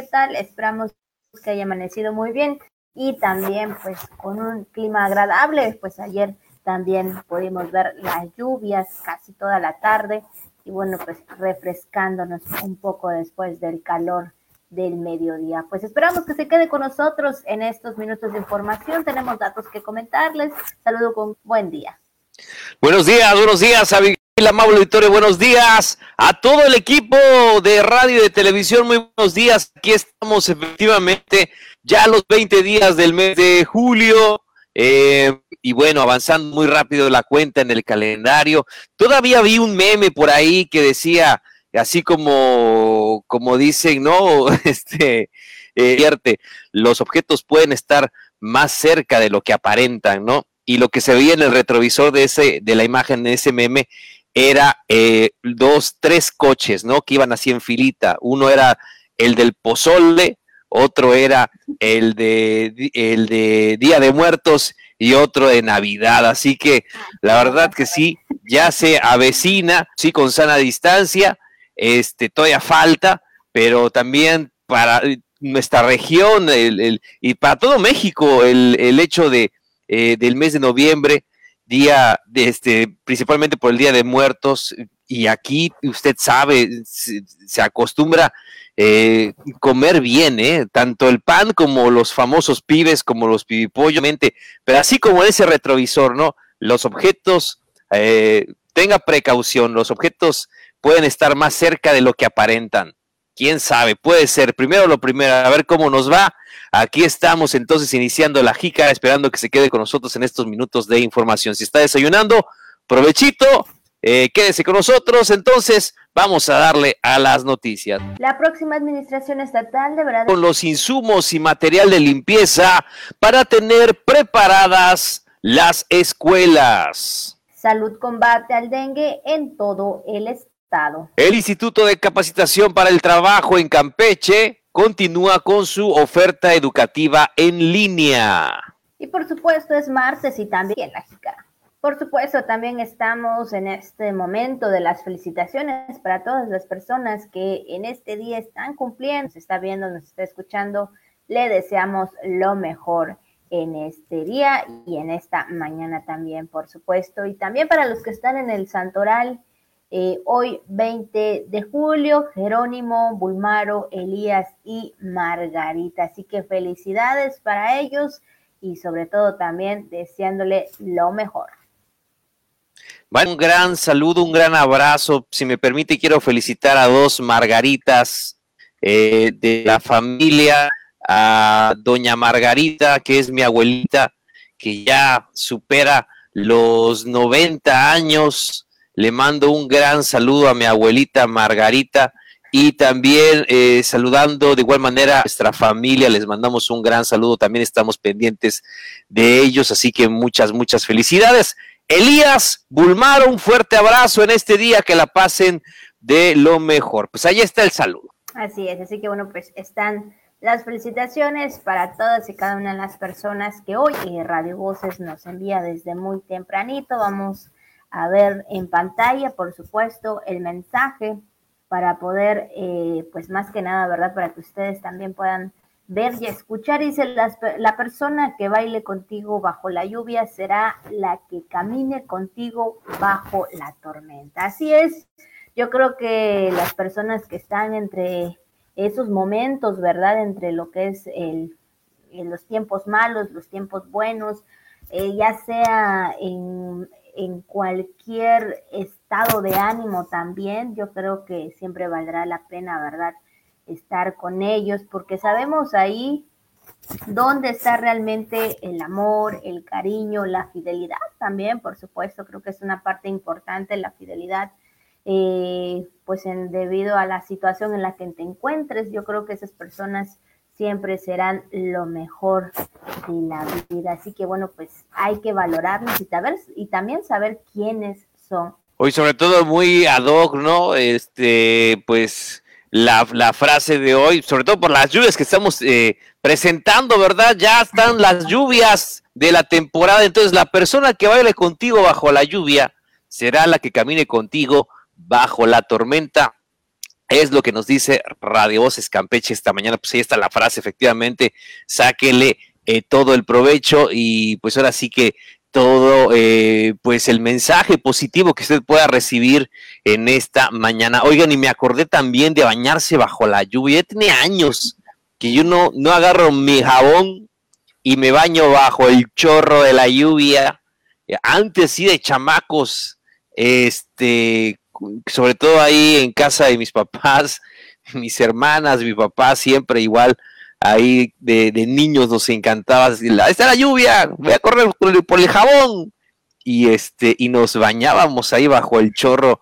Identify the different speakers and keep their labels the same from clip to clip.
Speaker 1: ¿qué tal? Esperamos que haya amanecido muy bien y también pues con un clima agradable, pues ayer también pudimos ver las lluvias casi toda la tarde y bueno, pues refrescándonos un poco después del calor del mediodía. Pues esperamos que se quede con nosotros en estos minutos de información. Tenemos datos que comentarles. Saludo con buen día.
Speaker 2: Buenos días, buenos días, Abigail Amable Auditorio, buenos días a todo el equipo de radio y de televisión, muy buenos días. Aquí estamos efectivamente ya los 20 días del mes de julio. Eh, y bueno, avanzando muy rápido la cuenta en el calendario. Todavía vi un meme por ahí que decía, así como, como dicen, ¿no? Este, eh, los objetos pueden estar más cerca de lo que aparentan, ¿no? Y lo que se veía en el retrovisor de ese, de la imagen de ese meme, era eh, dos, tres coches, ¿no? Que iban así en filita. Uno era el del pozole, otro era el de, el de Día de Muertos y otro de Navidad. Así que la verdad que sí, ya se avecina, sí, con sana distancia, este, todavía falta, pero también para nuestra región y para todo México el, hecho de, eh, del mes de noviembre, día, de este, principalmente por el Día de Muertos, y aquí usted sabe, se, acostumbra eh, comer bien, ¿eh? tanto el pan como los famosos pibes, como los pibipollos, pero así como ese retrovisor, ¿no? Los objetos, eh, tenga precaución, los objetos pueden estar más cerca de lo que aparentan. Quién sabe, puede ser. Primero lo primero, a ver cómo nos va. Aquí estamos entonces iniciando la jica, esperando que se quede con nosotros en estos minutos de información. Si está desayunando, provechito, eh, quédese con nosotros. Entonces, vamos a darle a las noticias.
Speaker 1: La próxima administración estatal deberá...
Speaker 2: Con los insumos y material de limpieza para tener preparadas las escuelas.
Speaker 1: Salud combate al dengue en todo el estado.
Speaker 2: El Instituto de Capacitación para el Trabajo en Campeche continúa con su oferta educativa en línea.
Speaker 1: Y por supuesto es martes y también la jicara. Por supuesto, también estamos en este momento de las felicitaciones para todas las personas que en este día están cumpliendo, se está viendo, nos está escuchando. Le deseamos lo mejor en este día y en esta mañana también, por supuesto. Y también para los que están en el Santoral, eh, hoy 20 de julio, Jerónimo, Bulmaro, Elías y Margarita. Así que felicidades para ellos y sobre todo también deseándole lo mejor.
Speaker 2: un gran saludo, un gran abrazo. Si me permite, quiero felicitar a dos Margaritas eh, de la familia, a doña Margarita, que es mi abuelita, que ya supera los 90 años le mando un gran saludo a mi abuelita Margarita y también eh, saludando de igual manera a nuestra familia, les mandamos un gran saludo, también estamos pendientes de ellos, así que muchas, muchas felicidades. Elías Bulmar, un fuerte abrazo en este día, que la pasen de lo mejor. Pues ahí está el saludo.
Speaker 1: Así es, así que bueno, pues están las felicitaciones para todas y cada una de las personas que hoy Radio Voces nos envía desde muy tempranito. Vamos a ver en pantalla, por supuesto, el mensaje para poder, eh, pues más que nada, ¿verdad? Para que ustedes también puedan ver y escuchar. Dice, la persona que baile contigo bajo la lluvia será la que camine contigo bajo la tormenta. Así es, yo creo que las personas que están entre esos momentos, ¿verdad? Entre lo que es el, en los tiempos malos, los tiempos buenos, eh, ya sea en, en cualquier estado de ánimo también, yo creo que siempre valdrá la pena, ¿verdad? Estar con ellos, porque sabemos ahí dónde está realmente el amor, el cariño, la fidelidad también, por supuesto, creo que es una parte importante la fidelidad, eh, pues en, debido a la situación en la que te encuentres, yo creo que esas personas siempre serán lo mejor de la vida. Así que bueno, pues hay que valorarlos y, saber, y también saber quiénes son.
Speaker 2: Hoy sobre todo muy ad hoc, ¿no? Este, pues la, frase de hoy, sobre todo por las lluvias que estamos eh, presentando, ¿verdad? Ya están las lluvias de la temporada, entonces la persona que baile contigo bajo la lluvia será la que camine contigo bajo la tormenta. Es lo que nos dice Radio Voces Campeche esta mañana. Pues ahí está la frase, efectivamente, sáquele eh, todo el provecho y pues ahora sí que todo eh, pues el mensaje positivo que usted pueda recibir en esta mañana. Oigan, y me acordé también de bañarse bajo la lluvia. Ya tiene años que yo no, no agarro mi jabón y me baño bajo el chorro de la lluvia. Antes sí de chamacos, este, sobre todo ahí en casa de mis papás, mis hermanas, mi papá siempre igual ahí de, niños nos encantaba decir, ahí está la lluvia, voy a correr por el, jabón. Y este, y nos bañábamos ahí bajo el chorro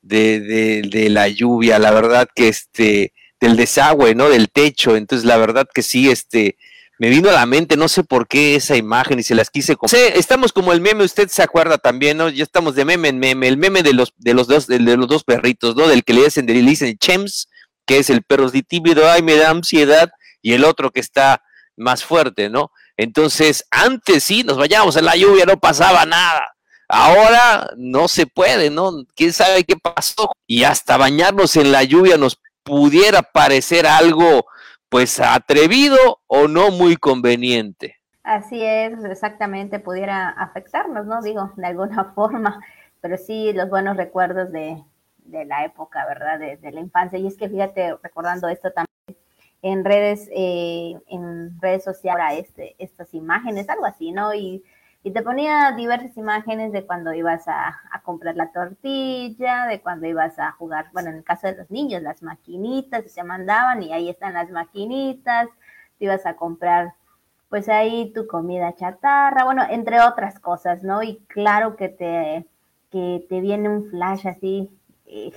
Speaker 2: de, de, la lluvia, la verdad que este, del desagüe, ¿no? Del techo. Entonces, la verdad que sí, este, me vino a la mente, no sé por qué esa imagen y se las quise sí, estamos como el meme, usted se acuerda también, ¿no? Ya estamos de meme en meme, el meme de los, de los dos, de, los dos perritos, ¿no? Del que le dicen, le dicen Chems, que es el perro tímido, ay, me da ansiedad, y el otro que está más fuerte, ¿no? Entonces, antes sí, nos vayamos en la lluvia, no pasaba nada. Ahora no se puede, ¿no? ¿Quién sabe qué pasó? Y hasta bañarnos en la lluvia nos pudiera parecer algo, pues, atrevido o no muy conveniente.
Speaker 1: Así es, exactamente, pudiera afectarnos, ¿no? Digo, de alguna forma, pero sí los buenos recuerdos de, de la época, ¿verdad? De, la infancia. Y es que fíjate, recordando esto también, en redes, eh, en redes sociales, este, estas imágenes, algo así, ¿no? Y, te ponía diversas imágenes de cuando ibas a, comprar la tortilla, de cuando ibas a jugar, bueno, en el caso de los niños, las maquinitas, se mandaban y ahí están las maquinitas, te ibas a comprar pues ahí tu comida chatarra, bueno, entre otras cosas, ¿no? Y claro que te, que te viene un flash así, eh,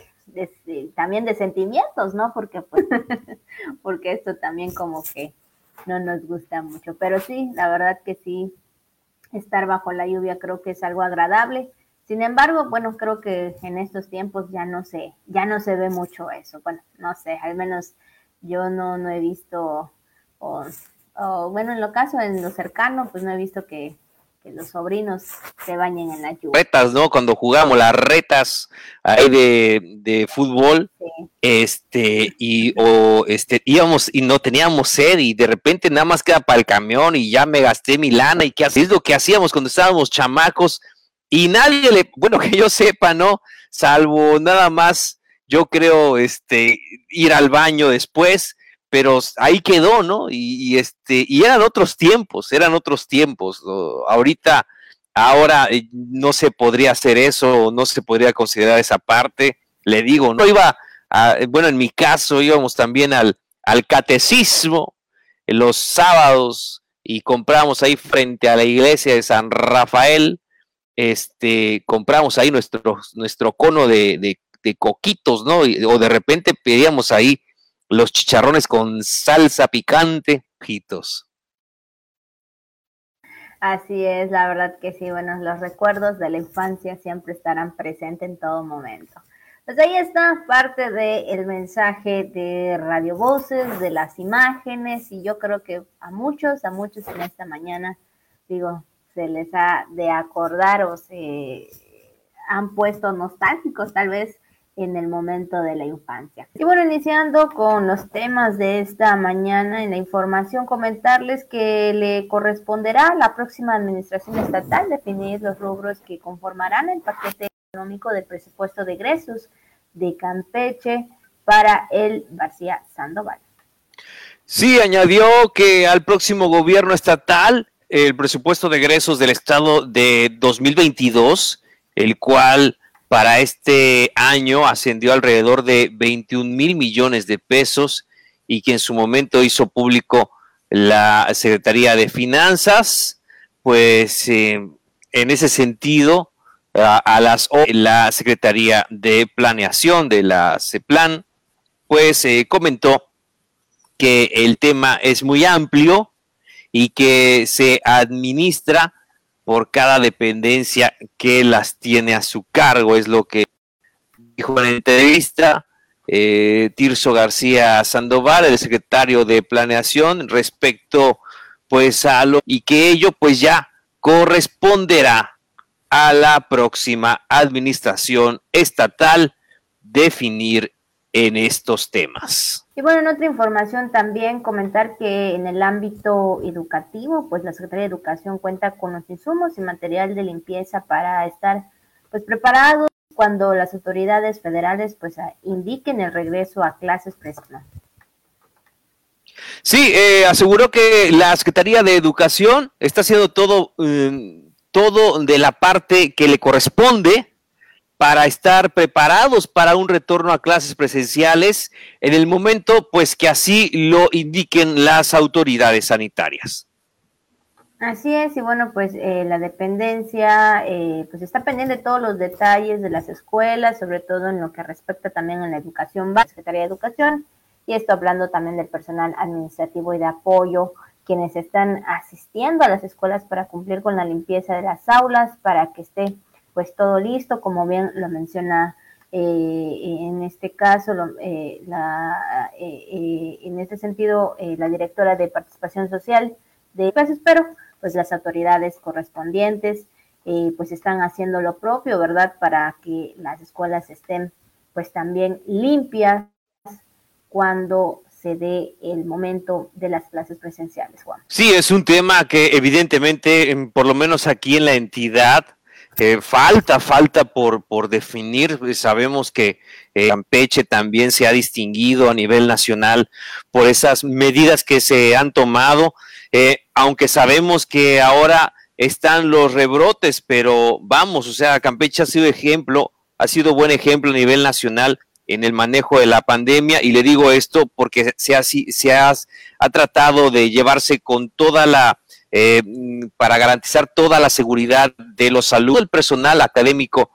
Speaker 1: también de sentimientos, ¿no? Porque, pues, porque esto también como que no nos gusta mucho. Pero sí, la verdad que sí, estar bajo la lluvia creo que es algo agradable. Sin embargo, bueno, creo que en estos tiempos ya no sé, ya no se ve mucho eso. Bueno, no sé, al menos yo no, no he visto, o, o bueno, en lo caso, en lo cercano, pues no he visto que, que los sobrinos se bañen en la lluvia.
Speaker 2: Retas, ¿no? Cuando jugamos las retas ahí de, fútbol, este, y o este, íbamos y no teníamos sed, y de repente nada más queda para el camión, y ya me gasté mi lana, y qué es lo que hacíamos cuando estábamos chamacos, y nadie le, bueno, que yo sepa, ¿no? Salvo nada más, yo creo, este, ir al baño después, pero ahí quedó, ¿no? Y, este, y eran otros tiempos, eran otros tiempos. Ahorita, ahora eh, no se podría hacer eso, no se podría considerar esa parte. Le digo, no iba, a, bueno, en mi caso íbamos también al, al catecismo los sábados y compramos ahí frente a la iglesia de San Rafael, este, compramos ahí nuestro, nuestro cono de, de, de coquitos, ¿no? o de repente pedíamos ahí los chicharrones con salsa picante, ojitos.
Speaker 1: Así es, la verdad que sí, bueno, los recuerdos de la infancia siempre estarán presentes en todo momento. Pues ahí está parte del mensaje de Radio Voces, de las imágenes, y yo creo que a muchos, a muchos en esta mañana, digo, se les ha de acordar o se han puesto nostálgicos tal vez en el momento de la infancia. Y bueno, iniciando con los temas de esta mañana en la información, comentarles que le corresponderá a la próxima administración estatal definir los rubros que conformarán el paquete económico del presupuesto de egresos de Campeche para el García Sandoval.
Speaker 2: Sí, añadió que al próximo gobierno estatal el presupuesto de egresos del estado de 2022, el cual para este año ascendió alrededor de 21 mil millones de pesos y que en su momento hizo público la Secretaría de Finanzas, pues eh, en ese sentido, a, las la Secretaría de Planeación de la CEPLAN, pues eh, comentó que el tema es muy amplio y que se administra por cada dependencia que las tiene a su cargo, es lo que dijo en la entrevista eh, Tirso García Sandoval, el secretario de Planeación, respecto pues a lo y que ello pues ya corresponderá a la próxima administración estatal definir en estos temas.
Speaker 1: Y bueno, en otra información también comentar que en el ámbito educativo, pues la Secretaría de Educación cuenta con los insumos y material de limpieza para estar pues preparados cuando las autoridades federales pues indiquen el regreso a clases preescolares.
Speaker 2: Sí, eh, aseguró que la Secretaría de Educación está haciendo todo, eh, todo de la parte que le corresponde para estar preparados para un retorno a clases presenciales en el momento pues que así lo indiquen las autoridades sanitarias.
Speaker 1: Así es, y bueno, pues eh, la dependencia eh, pues está pendiente de todos los detalles de las escuelas, sobre todo en lo que respecta también a la educación básica, Secretaría de Educación, y esto hablando también del personal administrativo y de apoyo, quienes están asistiendo a las escuelas para cumplir con la limpieza de las aulas, para que esté pues todo listo, como bien lo menciona eh, en este caso, eh, la, eh, en este sentido, la directora de participación social de pues espero, pues las autoridades correspondientes pues están haciendo lo propio, ¿verdad? Para que las escuelas estén pues también limpias cuando se dé el momento de las clases presenciales, Juan.
Speaker 2: Sí, es un tema que evidentemente, por lo menos aquí en la entidad, falta, falta por, por definir. Sabemos que eh, Campeche también se ha distinguido a nivel nacional por esas medidas que se han tomado, eh, aunque sabemos que ahora están los rebrotes, pero vamos, o sea, Campeche ha sido ejemplo, ha sido buen ejemplo a nivel nacional en el manejo de la pandemia y le digo esto porque se ha, se ha, ha tratado de llevarse con toda la eh, para garantizar toda la seguridad de los saludos del personal académico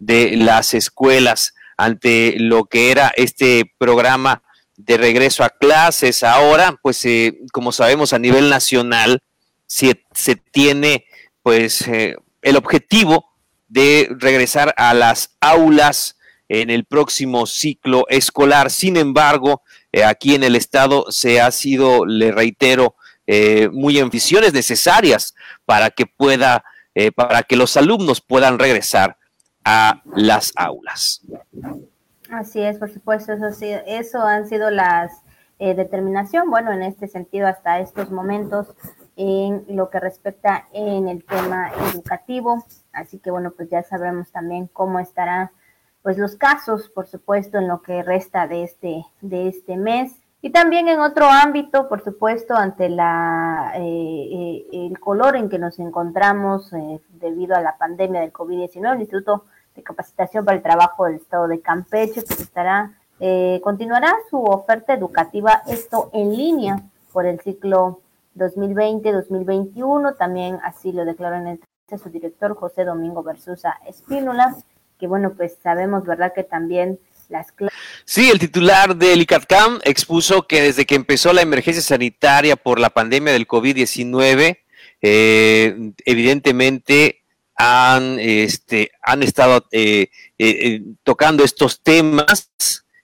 Speaker 2: de las escuelas ante lo que era este programa de regreso a clases. Ahora, pues eh, como sabemos a nivel nacional, se, tiene pues eh, el objetivo de regresar a las aulas en el próximo ciclo escolar. Sin embargo, aquí en el estado se ha sido, le reitero, eh, muy en visiones necesarias para que pueda, eh, para que los alumnos puedan regresar a las aulas.
Speaker 1: Así es, por supuesto, eso, sí, eso han sido las eh, determinación, bueno, en este sentido hasta estos momentos en lo que respecta en el tema educativo, así que bueno, pues ya sabremos también cómo estarán pues los casos, por supuesto, en lo que resta de este de este mes y también en otro ámbito, por supuesto, ante la, eh, eh, el color en que nos encontramos eh, debido a la pandemia del COVID-19, el Instituto de Capacitación para el Trabajo del Estado de Campeche pues estará, continuará su oferta educativa, esto en línea por el ciclo 2020-2021, también así lo declaró en el su director José Domingo Versusa Espínola, que bueno, pues sabemos, ¿verdad?, que también
Speaker 2: Sí, el titular del ICATCAM expuso que desde que empezó la emergencia sanitaria por la pandemia del COVID-19, eh, evidentemente han, este, estado eh, eh, tocando estos temas.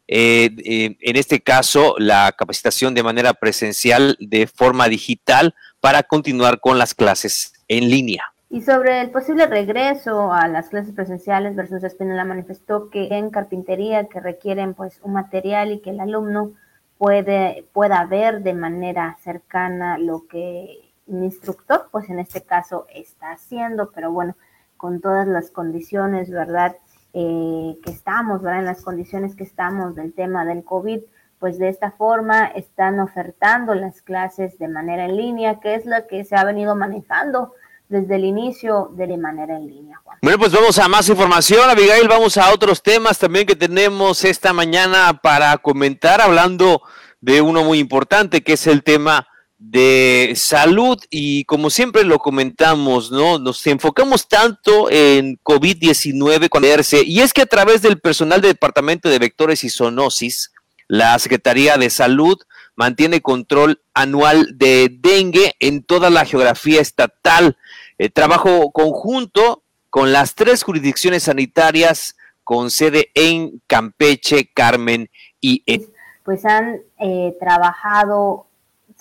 Speaker 2: en este caso, la capacitación de manera presencial de forma digital para continuar con las clases en línea.
Speaker 1: Y sobre el posible regreso a las clases presenciales, versus Espinola manifestó que en carpintería que requieren pues un material y que el alumno puede, pueda ver de manera cercana lo que un instructor, pues en este caso está haciendo, pero bueno, con todas las condiciones, ¿verdad? Eh, que estamos, ¿verdad? En las condiciones que estamos del tema del COVID, pues de esta forma están ofertando las clases de manera en línea, que es lo que se ha venido manejando desde el inicio de la manera en línea.
Speaker 2: Bueno, pues vamos a más información, Abigail, vamos a otros temas también que tenemos esta mañana para comentar, hablando de uno muy importante, que es el tema de salud y como siempre lo comentamos, ¿no? Nos enfocamos tanto en COVID-19 y es que a través del personal del Departamento de Vectores y Zoonosis, la Secretaría de Salud mantiene control anual de dengue en toda la geografía estatal. Eh, trabajo conjunto con las tres jurisdicciones sanitarias con sede en Campeche, Carmen y...
Speaker 1: Pues han eh, trabajado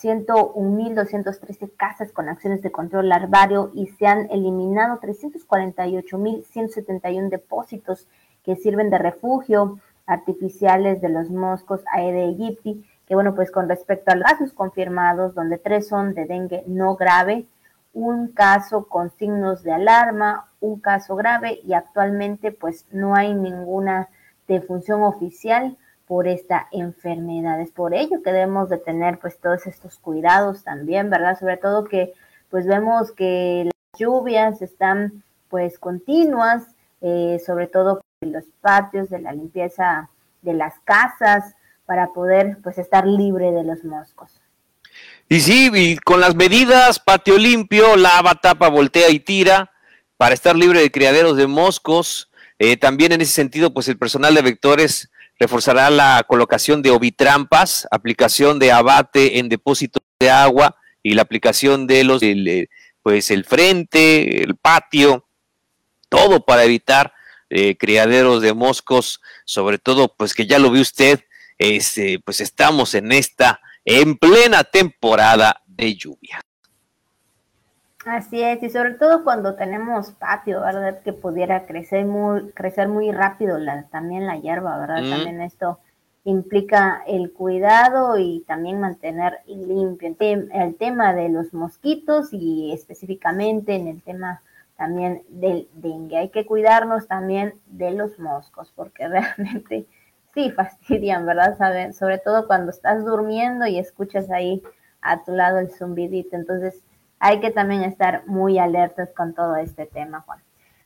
Speaker 1: 101.213 casas con acciones de control larvario y se han eliminado 348.171 depósitos que sirven de refugio artificiales de los moscos Aedes aegypti, que bueno, pues con respecto a los casos confirmados, donde tres son de dengue no grave, un caso con signos de alarma, un caso grave y actualmente pues no hay ninguna defunción oficial por esta enfermedad. Es por ello que debemos de tener pues todos estos cuidados también, ¿verdad? Sobre todo que pues vemos que las lluvias están pues continuas, eh, sobre todo en los patios, de la limpieza de las casas, para poder pues estar libre de los moscos.
Speaker 2: Y sí, y con las medidas, patio limpio, lava, tapa, voltea y tira, para estar libre de criaderos de moscos. Eh, también en ese sentido, pues el personal de vectores reforzará la colocación de ovitrampas, aplicación de abate en depósitos de agua y la aplicación de los, eh, pues el frente, el patio, todo para evitar eh, criaderos de moscos, sobre todo, pues que ya lo vio usted, este, pues estamos en esta, en plena temporada de lluvia.
Speaker 1: Así es, y sobre todo cuando tenemos patio, ¿verdad? Que pudiera crecer muy, crecer muy rápido la, también la hierba, ¿verdad? Mm. También esto implica el cuidado y también mantener limpio. El tema de los mosquitos y específicamente en el tema también del dengue. Hay que cuidarnos también de los moscos porque realmente sí fastidian, ¿verdad? ¿Saben? Sobre todo cuando estás durmiendo y escuchas ahí a tu lado el zumbidito. Entonces hay que también estar muy alertas con todo este tema, Juan.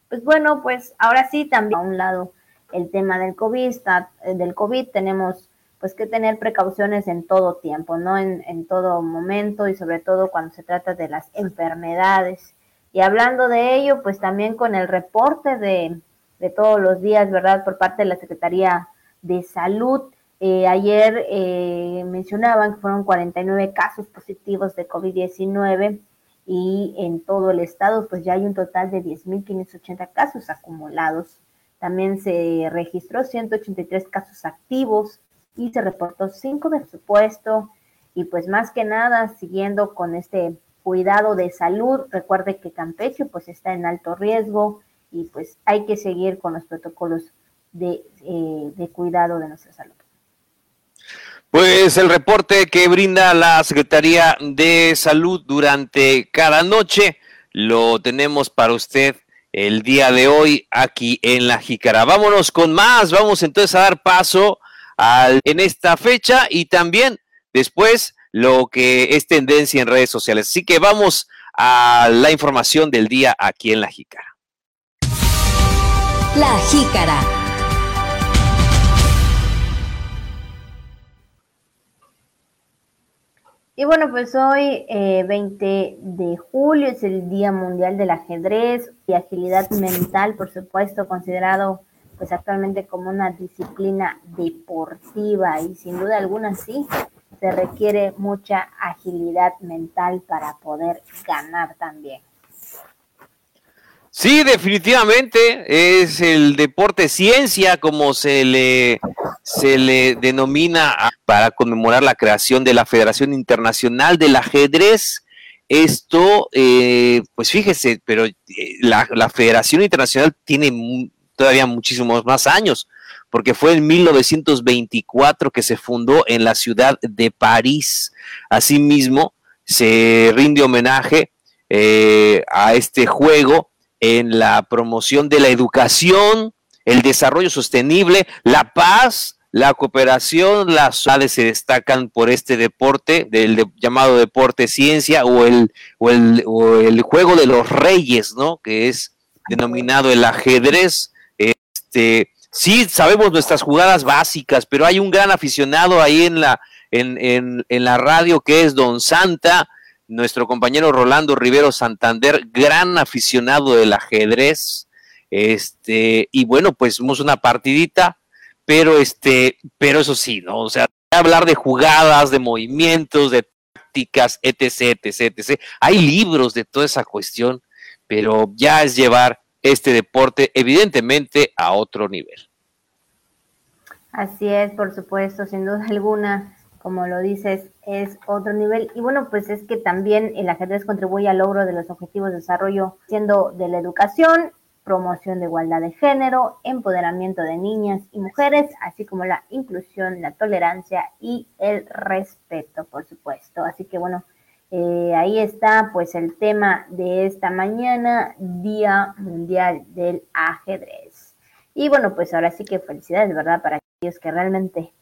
Speaker 1: Pues bueno, pues ahora sí también a un lado el tema del COVID, está, eh, del COVID tenemos pues que tener precauciones en todo tiempo, ¿no? En, en todo momento y sobre todo cuando se trata de las enfermedades. Y hablando de ello, pues también con el reporte de, de todos los días, ¿verdad? Por parte de la Secretaría de Salud. Eh, ayer eh, mencionaban que fueron 49 casos positivos de COVID-19 y en todo el estado pues ya hay un total de 10.580 casos acumulados. También se registró 183 casos activos y se reportó 5 de supuesto y pues más que nada siguiendo con este cuidado de salud, recuerde que Campeche pues está en alto riesgo y pues hay que seguir con los protocolos eh, de, cuidado de nuestra salud.
Speaker 2: Pues el reporte que brinda la Secretaría de Salud durante cada noche lo tenemos para usted el día de hoy aquí en La Jícara. Vámonos con más, vamos entonces a dar paso al, en esta fecha y también después lo que es tendencia en redes sociales. Así que vamos a la información del día aquí en La Jícara.
Speaker 3: La Jícara.
Speaker 1: Y bueno, pues hoy, 20 eh, de julio, es el Día Mundial del Ajedrez y agilidad mental, por supuesto, considerado pues actualmente como una disciplina deportiva y sin duda alguna sí, se requiere mucha agilidad mental para poder ganar también.
Speaker 2: Sí, definitivamente es el deporte ciencia, como se le, se le denomina para conmemorar la creación de la Federación Internacional del Ajedrez. Esto, eh, pues fíjese, pero eh, la, Federación Internacional tiene todavía muchísimos más años, porque fue en 1924 que se fundó en la ciudad de París. Asimismo, se rinde homenaje eh, a este juego en la promoción de la educación, el desarrollo sostenible, la paz, la cooperación, las ciudades se destacan por este deporte, del llamado deporte ciencia o el, o el, o el juego de los reyes, ¿no? Que es denominado el ajedrez. Este, sí, sabemos nuestras jugadas básicas, pero hay un gran aficionado ahí en la, en, en, en la radio que es Don Santa, nuestro compañero Rolando Rivero Santander, gran aficionado del ajedrez. Este, y bueno, pues hicimos una partidita, pero este, pero eso sí, ¿no? O sea, hablar de jugadas, de movimientos, de tácticas, etc, etc, etc. Hay libros de toda esa cuestión, pero ya es llevar este deporte evidentemente a otro nivel.
Speaker 1: Así es, por supuesto, sin duda alguna como lo dices, es otro nivel. Y bueno, pues es que también el ajedrez contribuye al logro de los objetivos de desarrollo, siendo de la educación promoción de igualdad de género, empoderamiento de niñas y mujeres, así como la inclusión, la tolerancia y el respeto, por supuesto. Así que bueno, eh, ahí está pues el tema de esta mañana, Día Mundial del Ajedrez. Y bueno, pues ahora sí que felicidades, ¿verdad? Para aquellos que realmente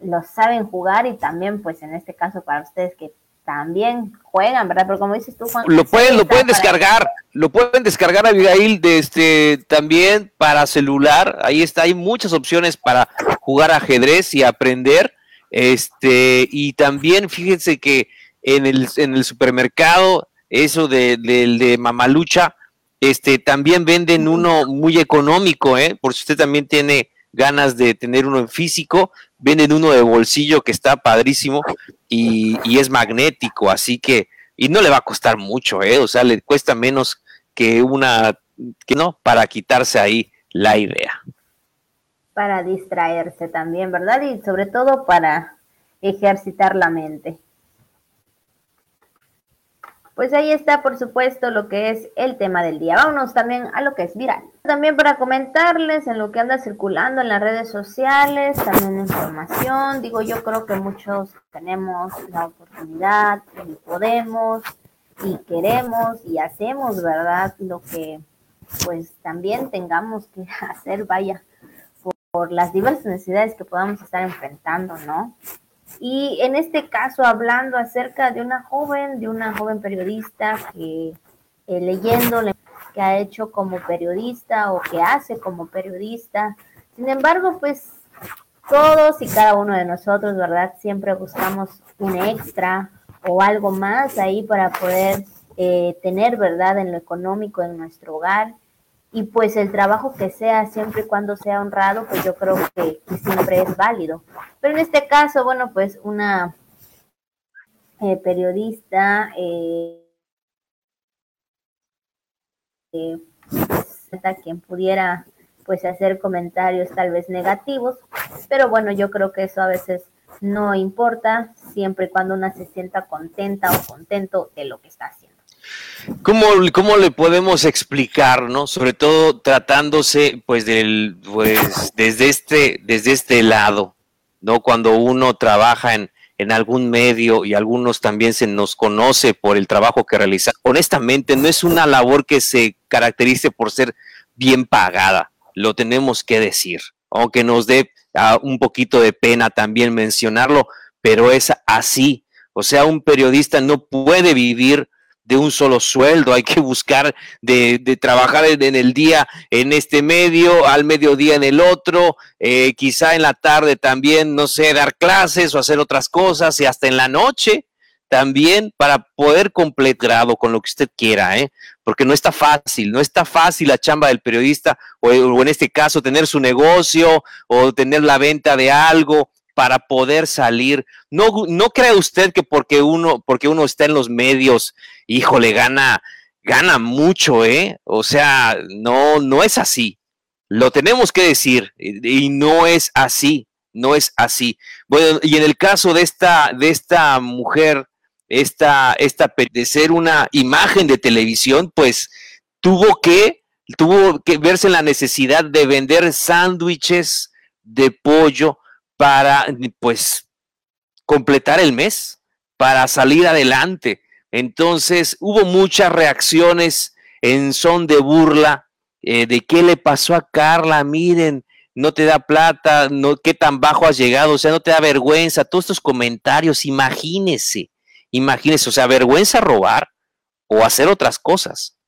Speaker 1: lo saben jugar y también pues en este caso para ustedes que también juegan, ¿verdad? Pero como dices tú, Juan,
Speaker 2: lo pueden, lo pueden descargar, lo pueden descargar Abigail de este también para celular. Ahí está, hay muchas opciones para jugar ajedrez y aprender. Este, y también fíjense que en el, en el supermercado, eso de, de, de Mamalucha, este, también venden uno muy económico, ¿eh? Por si usted también tiene ganas de tener uno en físico, venden uno de bolsillo que está padrísimo y, y, es magnético, así que, y no le va a costar mucho, ¿eh? O sea, le cuesta menos que una, que no, para quitarse ahí la idea.
Speaker 1: Para distraerse también, ¿verdad? Y sobre todo para ejercitar la mente. Pues ahí está, por supuesto, lo que es el tema del día. Vámonos también a lo que es viral. También para comentarles en lo que anda circulando en las redes sociales, también información. Digo, yo creo que muchos tenemos la oportunidad y podemos y queremos y hacemos, ¿verdad? Lo que pues también tengamos que hacer, vaya, por, por las diversas necesidades que podamos estar enfrentando, ¿no? Y en este caso, hablando acerca de una joven, de una joven periodista que eh, leyendo que ha hecho como periodista o que hace como periodista. Sin embargo, pues todos y cada uno de nosotros, ¿verdad? Siempre buscamos un extra o algo más ahí para poder eh, tener, ¿verdad? En lo económico en nuestro hogar y pues el trabajo que sea, siempre y cuando sea honrado, pues yo creo que, siempre es válido. Pero en este caso, bueno, pues una eh, periodista eh, eh, quien pudiera pues hacer comentarios tal vez negativos, pero bueno, yo creo que eso a veces no importa, siempre y cuando una se sienta contenta o contento de lo que está haciendo.
Speaker 2: ¿Cómo, ¿Cómo, le podemos explicar, no? Sobre todo tratándose, pues, del, pues, desde este, desde este lado, ¿no? Cuando uno trabaja en, en algún medio y algunos también se nos conoce por el trabajo que realiza. Honestamente, no es una labor que se caracterice por ser bien pagada, lo tenemos que decir, aunque nos dé uh, un poquito de pena también mencionarlo, pero es así. O sea, un periodista no puede vivir de un solo sueldo, hay que buscar de, de trabajar en, el día en este medio, al mediodía en el otro, eh, quizá en la tarde también, no sé, dar clases o hacer otras cosas y hasta en la noche también para poder completar con lo que usted quiera, ¿eh? porque no está fácil, no está fácil la chamba del periodista o, o en este caso tener su negocio o tener la venta de algo para poder salir. No, no cree usted que porque uno, porque uno está en los medios, híjole, gana, gana mucho, ¿eh? O sea, no, no es así. Lo tenemos que decir, y no es así, no es así. Bueno, y en el caso de esta, de esta mujer, esta, esta, de ser una imagen de televisión, pues tuvo que, tuvo que verse en la necesidad de vender sándwiches de pollo para, pues, completar el mes, para salir adelante. Entonces, hubo muchas reacciones en son de burla eh, de qué le pasó a Carla, miren, no te da plata, no, qué tan bajo has llegado, o sea, no te da vergüenza, todos estos comentarios, imagínese, imagínese, o sea, vergüenza robar o hacer otras cosas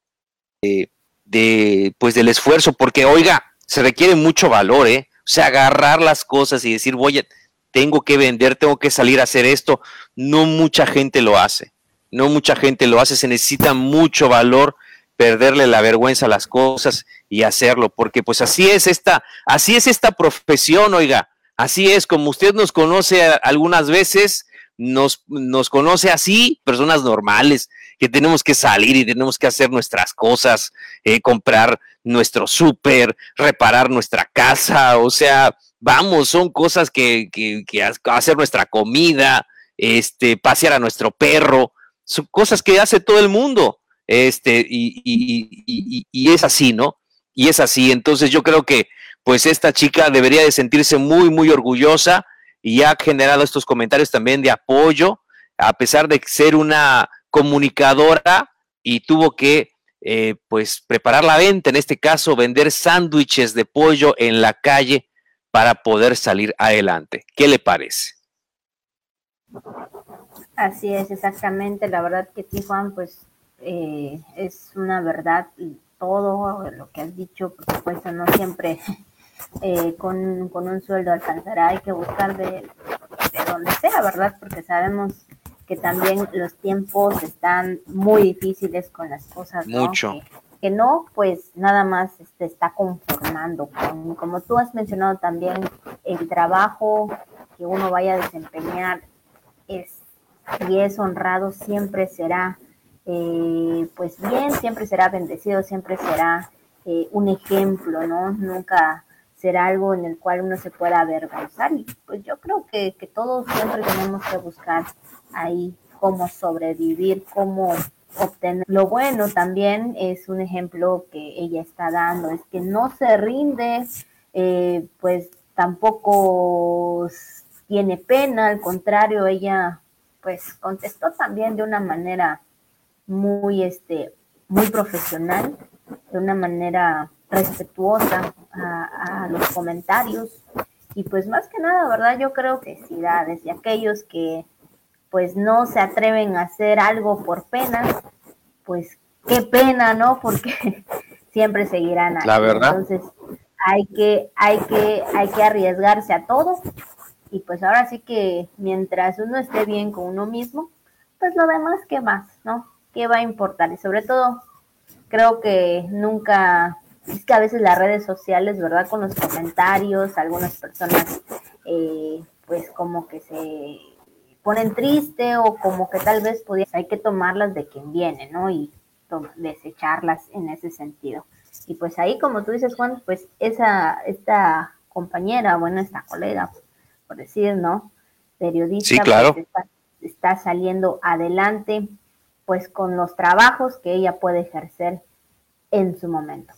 Speaker 2: eh, de, pues del esfuerzo, porque oiga, se requiere mucho valor, ¿eh? Sea, agarrar las cosas y decir, voy tengo que vender, tengo que salir a hacer esto. No mucha gente lo hace. No mucha gente lo hace. Se necesita mucho valor perderle la vergüenza a las cosas y hacerlo, porque pues así es esta, así es esta profesión, oiga, así es como usted nos conoce algunas veces, nos, nos conoce así, personas normales, que tenemos que salir y tenemos que hacer nuestras cosas, eh, comprar nuestro súper, reparar nuestra casa, o sea, vamos, son cosas que, que, que, hacer nuestra comida, este, pasear a nuestro perro, son cosas que hace todo el mundo, este, y, y, y, y es así, ¿no? y es así. Entonces yo creo que pues esta chica debería de sentirse muy, muy orgullosa y ha generado estos comentarios también de apoyo, a pesar de ser una comunicadora y tuvo que eh, pues preparar la venta, en este caso vender sándwiches de pollo en la calle para poder salir adelante. ¿Qué le parece?
Speaker 1: Así es, exactamente. La verdad que sí, Juan, pues eh, es una verdad todo lo que has dicho, por supuesto, no siempre eh, con, un sueldo alcanzará, hay que buscar de, de donde sea, ¿verdad? Porque sabemos que también los tiempos están muy difíciles con las cosas.
Speaker 2: Mucho.
Speaker 1: Que, no, pues nada más se este, está conformando con, como tú has mencionado también, el trabajo que uno vaya a desempeñar es, y es honrado, siempre será eh, pues bien, siempre será bendecido, siempre será eh, un ejemplo, ¿no? Nunca será algo en el cual uno se pueda avergonzar. Y pues yo creo que, que todos siempre tenemos que buscar ahí cómo sobrevivir, cómo obtener. Lo bueno también es un ejemplo que ella está dando, es que no se rinde, eh, pues tampoco tiene pena, al contrario, ella pues contestó también de una manera muy, este, muy profesional, de una manera respetuosa a, los comentarios. Y pues más que nada, ¿verdad? Yo creo que sí, desde aquellos que pues no se atreven a hacer algo por pena, pues qué pena, ¿no? Porque siempre seguirán
Speaker 2: ahí. La verdad.
Speaker 1: Entonces hay que, hay que, hay que arriesgarse a todo. Y pues ahora sí que mientras uno esté bien con uno mismo, pues lo demás, ¿qué más? ¿No? ¿qué va a importar? Y sobre todo, creo que nunca, es que a veces las redes sociales, ¿verdad? Con los comentarios, algunas personas, eh, pues como que se ponen triste o como que tal vez podía, hay que tomarlas de quien viene, ¿no? Y desecharlas en ese sentido. Y pues ahí, como tú dices, Juan, pues esa, esta compañera, bueno, esta colega, por decir, ¿no? Periodista,
Speaker 2: sí, claro.
Speaker 1: Pues, está, saliendo adelante, pues con los trabajos que ella puede ejercer en su momento.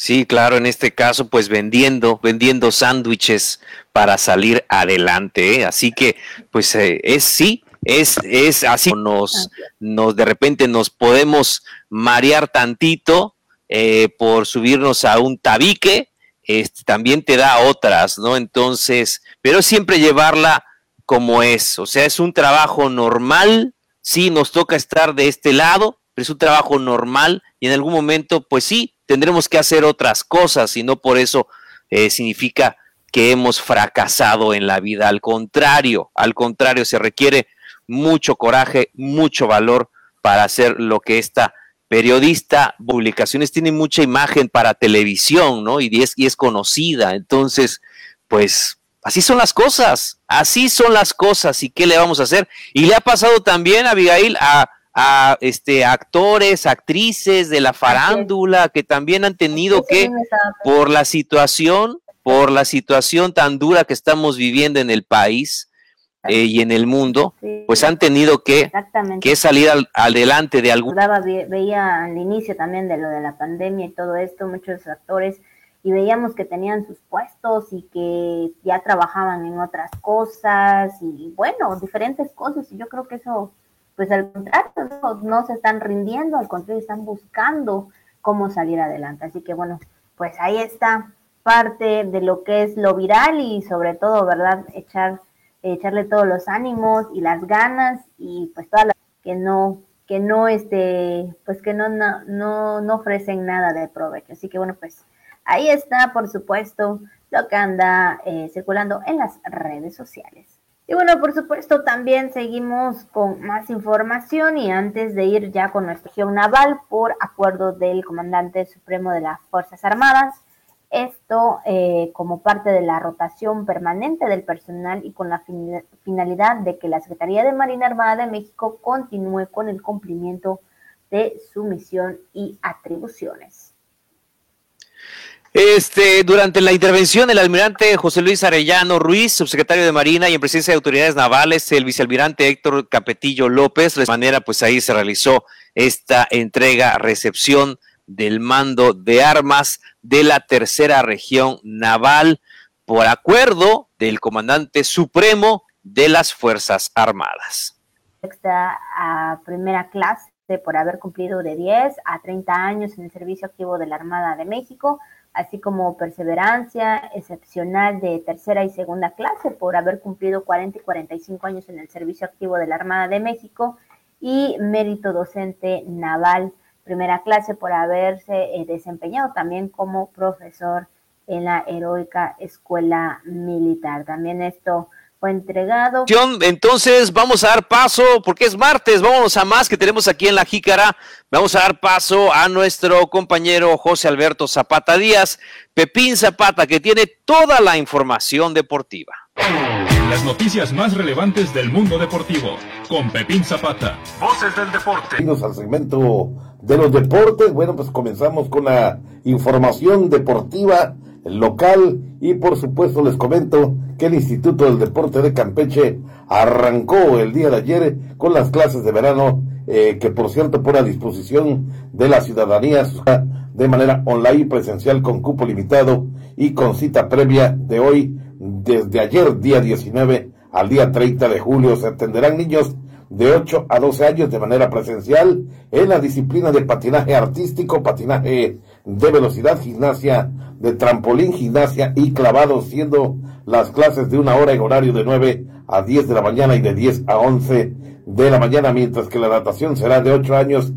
Speaker 2: Sí, claro, en este caso, pues vendiendo, vendiendo sándwiches para salir adelante. ¿eh? Así que, pues eh, es sí, es, es así, nos, nos de repente nos podemos marear tantito eh, por subirnos a un tabique, este, también te da otras, ¿no? Entonces, pero siempre llevarla como es, o sea, es un trabajo normal, sí nos toca estar de este lado, es un trabajo normal y en algún momento, pues sí, tendremos que hacer otras cosas y no por eso eh, significa que hemos fracasado en la vida. Al contrario, al contrario, se requiere mucho coraje, mucho valor para hacer lo que esta periodista, publicaciones tiene mucha imagen para televisión, ¿no? Y es, y es conocida. Entonces, pues Así son las cosas, así son las cosas y qué le vamos a hacer. Y le ha pasado también, Abigail, a, a este, actores, actrices de la farándula que también han tenido que, por la situación, por la situación tan dura que estamos viviendo en el país eh, y en el mundo, pues han tenido que, que salir adelante de algún...
Speaker 1: Veía al inicio también de lo de la pandemia y todo esto, muchos actores y veíamos que tenían sus puestos y que ya trabajaban en otras cosas y bueno, diferentes cosas. Y yo creo que eso, pues al contrario, no, se están rindiendo, al contrario, están buscando cómo salir adelante. Así que bueno, pues ahí está parte de lo que es lo viral y sobre todo, ¿verdad? Echar, echarle todos los ánimos y las ganas y pues todas las que no que no este pues que no no no, no ofrecen nada de provecho así que bueno pues Ahí está, por supuesto, lo que anda eh, circulando en las redes sociales. Y bueno, por supuesto, también seguimos con más información y antes de ir ya con nuestra región naval, por acuerdo del comandante supremo de las Fuerzas Armadas, esto eh, como parte de la rotación permanente del personal y con la finalidad de que la Secretaría de Marina Armada de México continúe con el cumplimiento de su misión y atribuciones.
Speaker 2: Este, durante la intervención, el almirante José Luis Arellano Ruiz, subsecretario de Marina y en presencia de autoridades navales, el vicealmirante Héctor Capetillo López, de manera, pues ahí se realizó esta entrega, recepción del mando de armas de la tercera región naval por acuerdo del comandante supremo de las Fuerzas Armadas.
Speaker 1: Sexta a primera clase por haber cumplido de 10 a 30 años en el servicio activo de la Armada de México, así como perseverancia excepcional de tercera y segunda clase por haber cumplido 40 y 45 años en el servicio activo de la Armada de México y mérito docente naval primera clase por haberse eh, desempeñado también como profesor en la heroica escuela militar. También esto fue entregado.
Speaker 2: Entonces vamos a dar paso, porque es martes, vámonos a más que tenemos aquí en la Jícara. Vamos a dar paso a nuestro compañero José Alberto Zapata Díaz, Pepín Zapata, que tiene toda la información deportiva.
Speaker 3: Las noticias más relevantes del mundo deportivo, con Pepín Zapata. Voces del deporte.
Speaker 4: al segmento de los deportes. Bueno, pues comenzamos con la información deportiva local. Y por supuesto les comento que el Instituto del Deporte de Campeche arrancó el día de ayer con las clases de verano eh, que por cierto pone a disposición de la ciudadanía de manera online presencial con cupo limitado y con cita previa de hoy desde ayer día 19 al día 30 de julio. Se atenderán niños de 8 a 12 años de manera presencial en la disciplina de patinaje artístico, patinaje de velocidad, gimnasia de trampolín, gimnasia y clavado, siendo las clases de una hora en horario de 9 a 10 de la mañana y de 10 a 11 de la mañana, mientras que la natación será de 8 años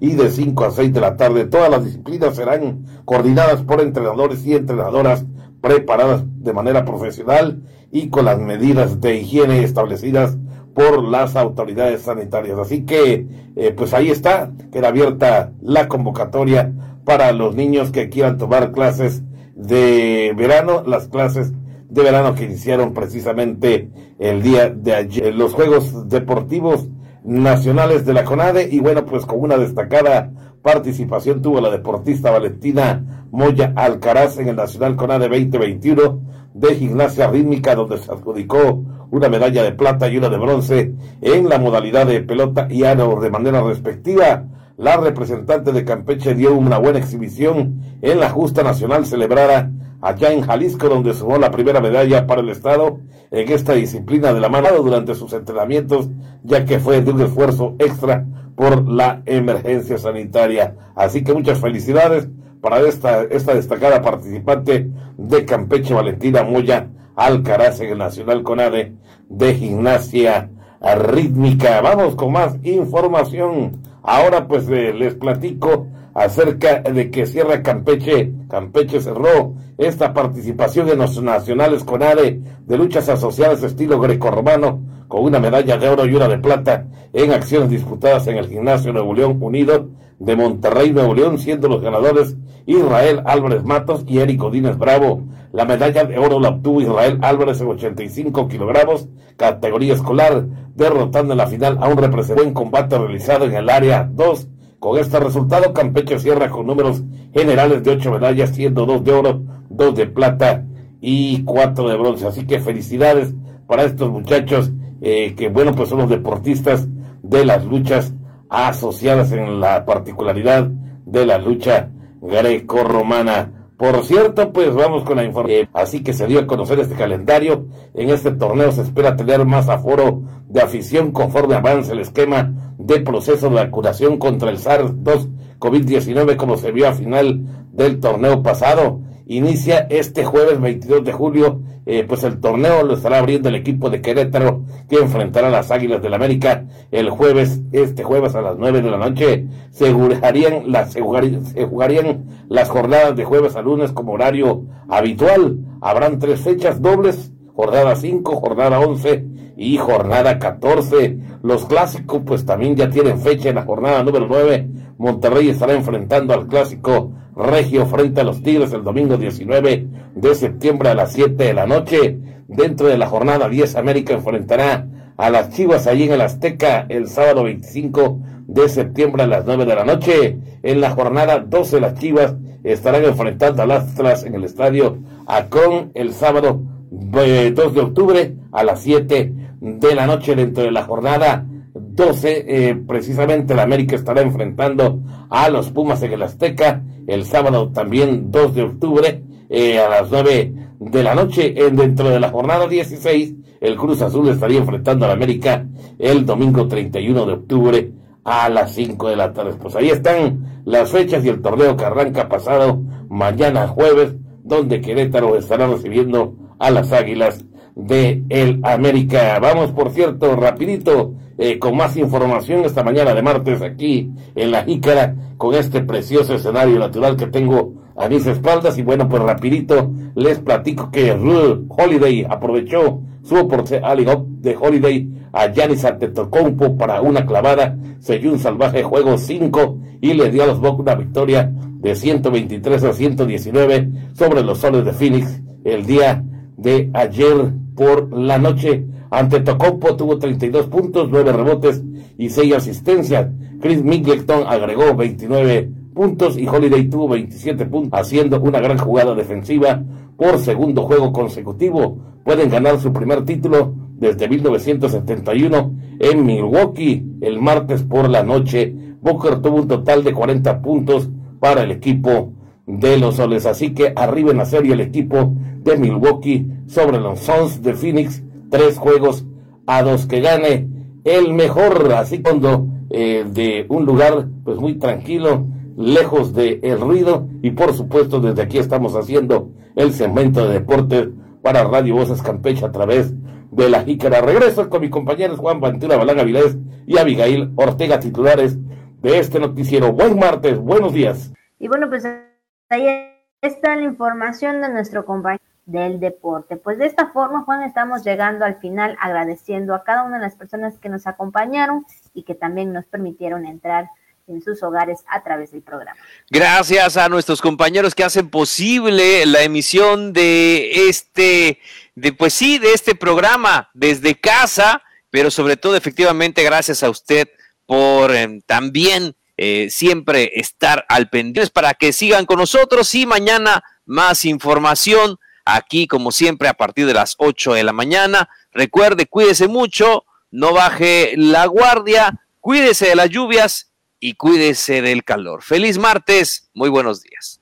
Speaker 4: y de 5 a 6 de la tarde. Todas las disciplinas serán coordinadas por entrenadores y entrenadoras preparadas de manera profesional y con las medidas de higiene establecidas por las autoridades sanitarias. Así que, eh, pues ahí está, queda abierta la convocatoria para los niños que quieran tomar clases de verano, las clases de verano que iniciaron precisamente el día de ayer. Los Juegos Deportivos Nacionales de la CONADE y bueno, pues con una destacada participación tuvo la deportista Valentina Moya Alcaraz en el Nacional CONADE 2021 de gimnasia rítmica donde se adjudicó una medalla de plata y una de bronce en la modalidad de pelota y aro de manera respectiva. La representante de Campeche dio una buena exhibición en la justa nacional celebrada allá en Jalisco, donde sumó la primera medalla para el Estado en esta disciplina de la mano durante sus entrenamientos, ya que fue de un esfuerzo extra por la emergencia sanitaria. Así que muchas felicidades para esta, esta destacada participante de Campeche, Valentina Moya Alcaraz en el Nacional Conade de Gimnasia Rítmica. Vamos con más información. Ahora pues eh, les platico acerca de que cierra Campeche. Campeche cerró esta participación en los nacionales CONADE de luchas asociadas estilo grecorromano con una medalla de oro y una de plata en acciones disputadas en el Gimnasio Nuevo León Unido de Monterrey, Nuevo León, siendo los ganadores Israel Álvarez Matos y Eric Odínez Bravo. La medalla de oro la obtuvo Israel Álvarez en 85 kilogramos, categoría escolar, derrotando en la final a un representante en combate realizado en el área 2. Con este resultado, Campeche cierra con números generales de 8 medallas, siendo 2 de oro, 2 de plata y 4 de bronce. Así que felicidades para estos muchachos eh, que, bueno, pues son los deportistas de las luchas asociadas en la particularidad de la lucha greco-romana. Por cierto, pues vamos con la información. Así que se dio a conocer este calendario. En este torneo se espera tener más aforo de afición conforme avance el esquema de proceso de vacunación contra el SARS-2 COVID-19 como se vio a final del torneo pasado inicia este jueves 22 de julio, eh, pues el torneo lo estará abriendo el equipo de Querétaro que enfrentará a las Águilas del la América el jueves, este jueves a las 9 de la noche. Se jugarían las, se jugarían las jornadas de jueves a lunes como horario habitual. Habrán tres fechas dobles, jornada 5, jornada 11 y jornada 14. Los clásicos pues también ya tienen fecha en la jornada número 9. Monterrey estará enfrentando al clásico Regio frente a los Tigres el domingo 19 de septiembre a las 7 de la noche. Dentro de la jornada 10, América enfrentará a las Chivas allí en el Azteca el sábado 25 de septiembre a las 9 de la noche. En la jornada 12, las Chivas estarán enfrentando a las Atlas en el estadio Acón el sábado 2 de octubre a las 7 de la noche dentro de la jornada 12, eh, precisamente la América estará enfrentando a los Pumas en el Azteca el sábado también 2 de octubre eh, a las 9 de la noche. dentro de la jornada 16, el Cruz Azul estaría enfrentando al América el domingo 31 de octubre a las 5 de la tarde. Pues ahí están las fechas y el torneo que arranca pasado mañana jueves, donde Querétaro estará recibiendo a las Águilas de el América. Vamos, por cierto, rapidito, eh, con más información esta mañana de martes aquí en La Jícara, con este precioso escenario natural que tengo a mis espaldas. Y bueno, pues rapidito les platico que Holiday aprovechó su oportunidad de Holiday a Yanis Antetokounmpo para una clavada, selló un salvaje juego 5 y le dio a los Bucks una victoria de 123 a 119 sobre los soles de Phoenix el día de ayer por la noche. Ante Tocompo tuvo 32 puntos, 9 rebotes y 6 asistencias. Chris Middleton agregó 29 puntos y Holiday tuvo 27 puntos, haciendo una gran jugada defensiva por segundo juego consecutivo. Pueden ganar su primer título desde 1971 en Milwaukee el martes por la noche. Booker tuvo un total de 40 puntos para el equipo de los soles. Así que arriba en la serie el equipo de Milwaukee sobre los Suns de Phoenix. Tres juegos a dos que gane el mejor. Así cuando eh, de un lugar pues muy tranquilo, lejos del el ruido. Y por supuesto desde aquí estamos haciendo el segmento de deportes para Radio Voces Campeche a través de la Jícara. Regreso con mis compañeros Juan Ventura Balán Avilés y Abigail Ortega, titulares de este noticiero. Buen martes, buenos días.
Speaker 1: Y bueno, pues ahí está la información de nuestro compañero del deporte. Pues de esta forma, Juan, estamos llegando al final agradeciendo a cada una de las personas que nos acompañaron y que también nos permitieron entrar en sus hogares a través del programa.
Speaker 2: Gracias a nuestros compañeros que hacen posible la emisión de este, de pues sí, de este programa desde casa, pero sobre todo efectivamente gracias a usted por em, también eh, siempre estar al pendiente para que sigan con nosotros y mañana más información aquí como siempre a partir de las 8 de la mañana. Recuerde, cuídese mucho, no baje la guardia, cuídese de las lluvias y cuídese del calor. Feliz martes, muy buenos días.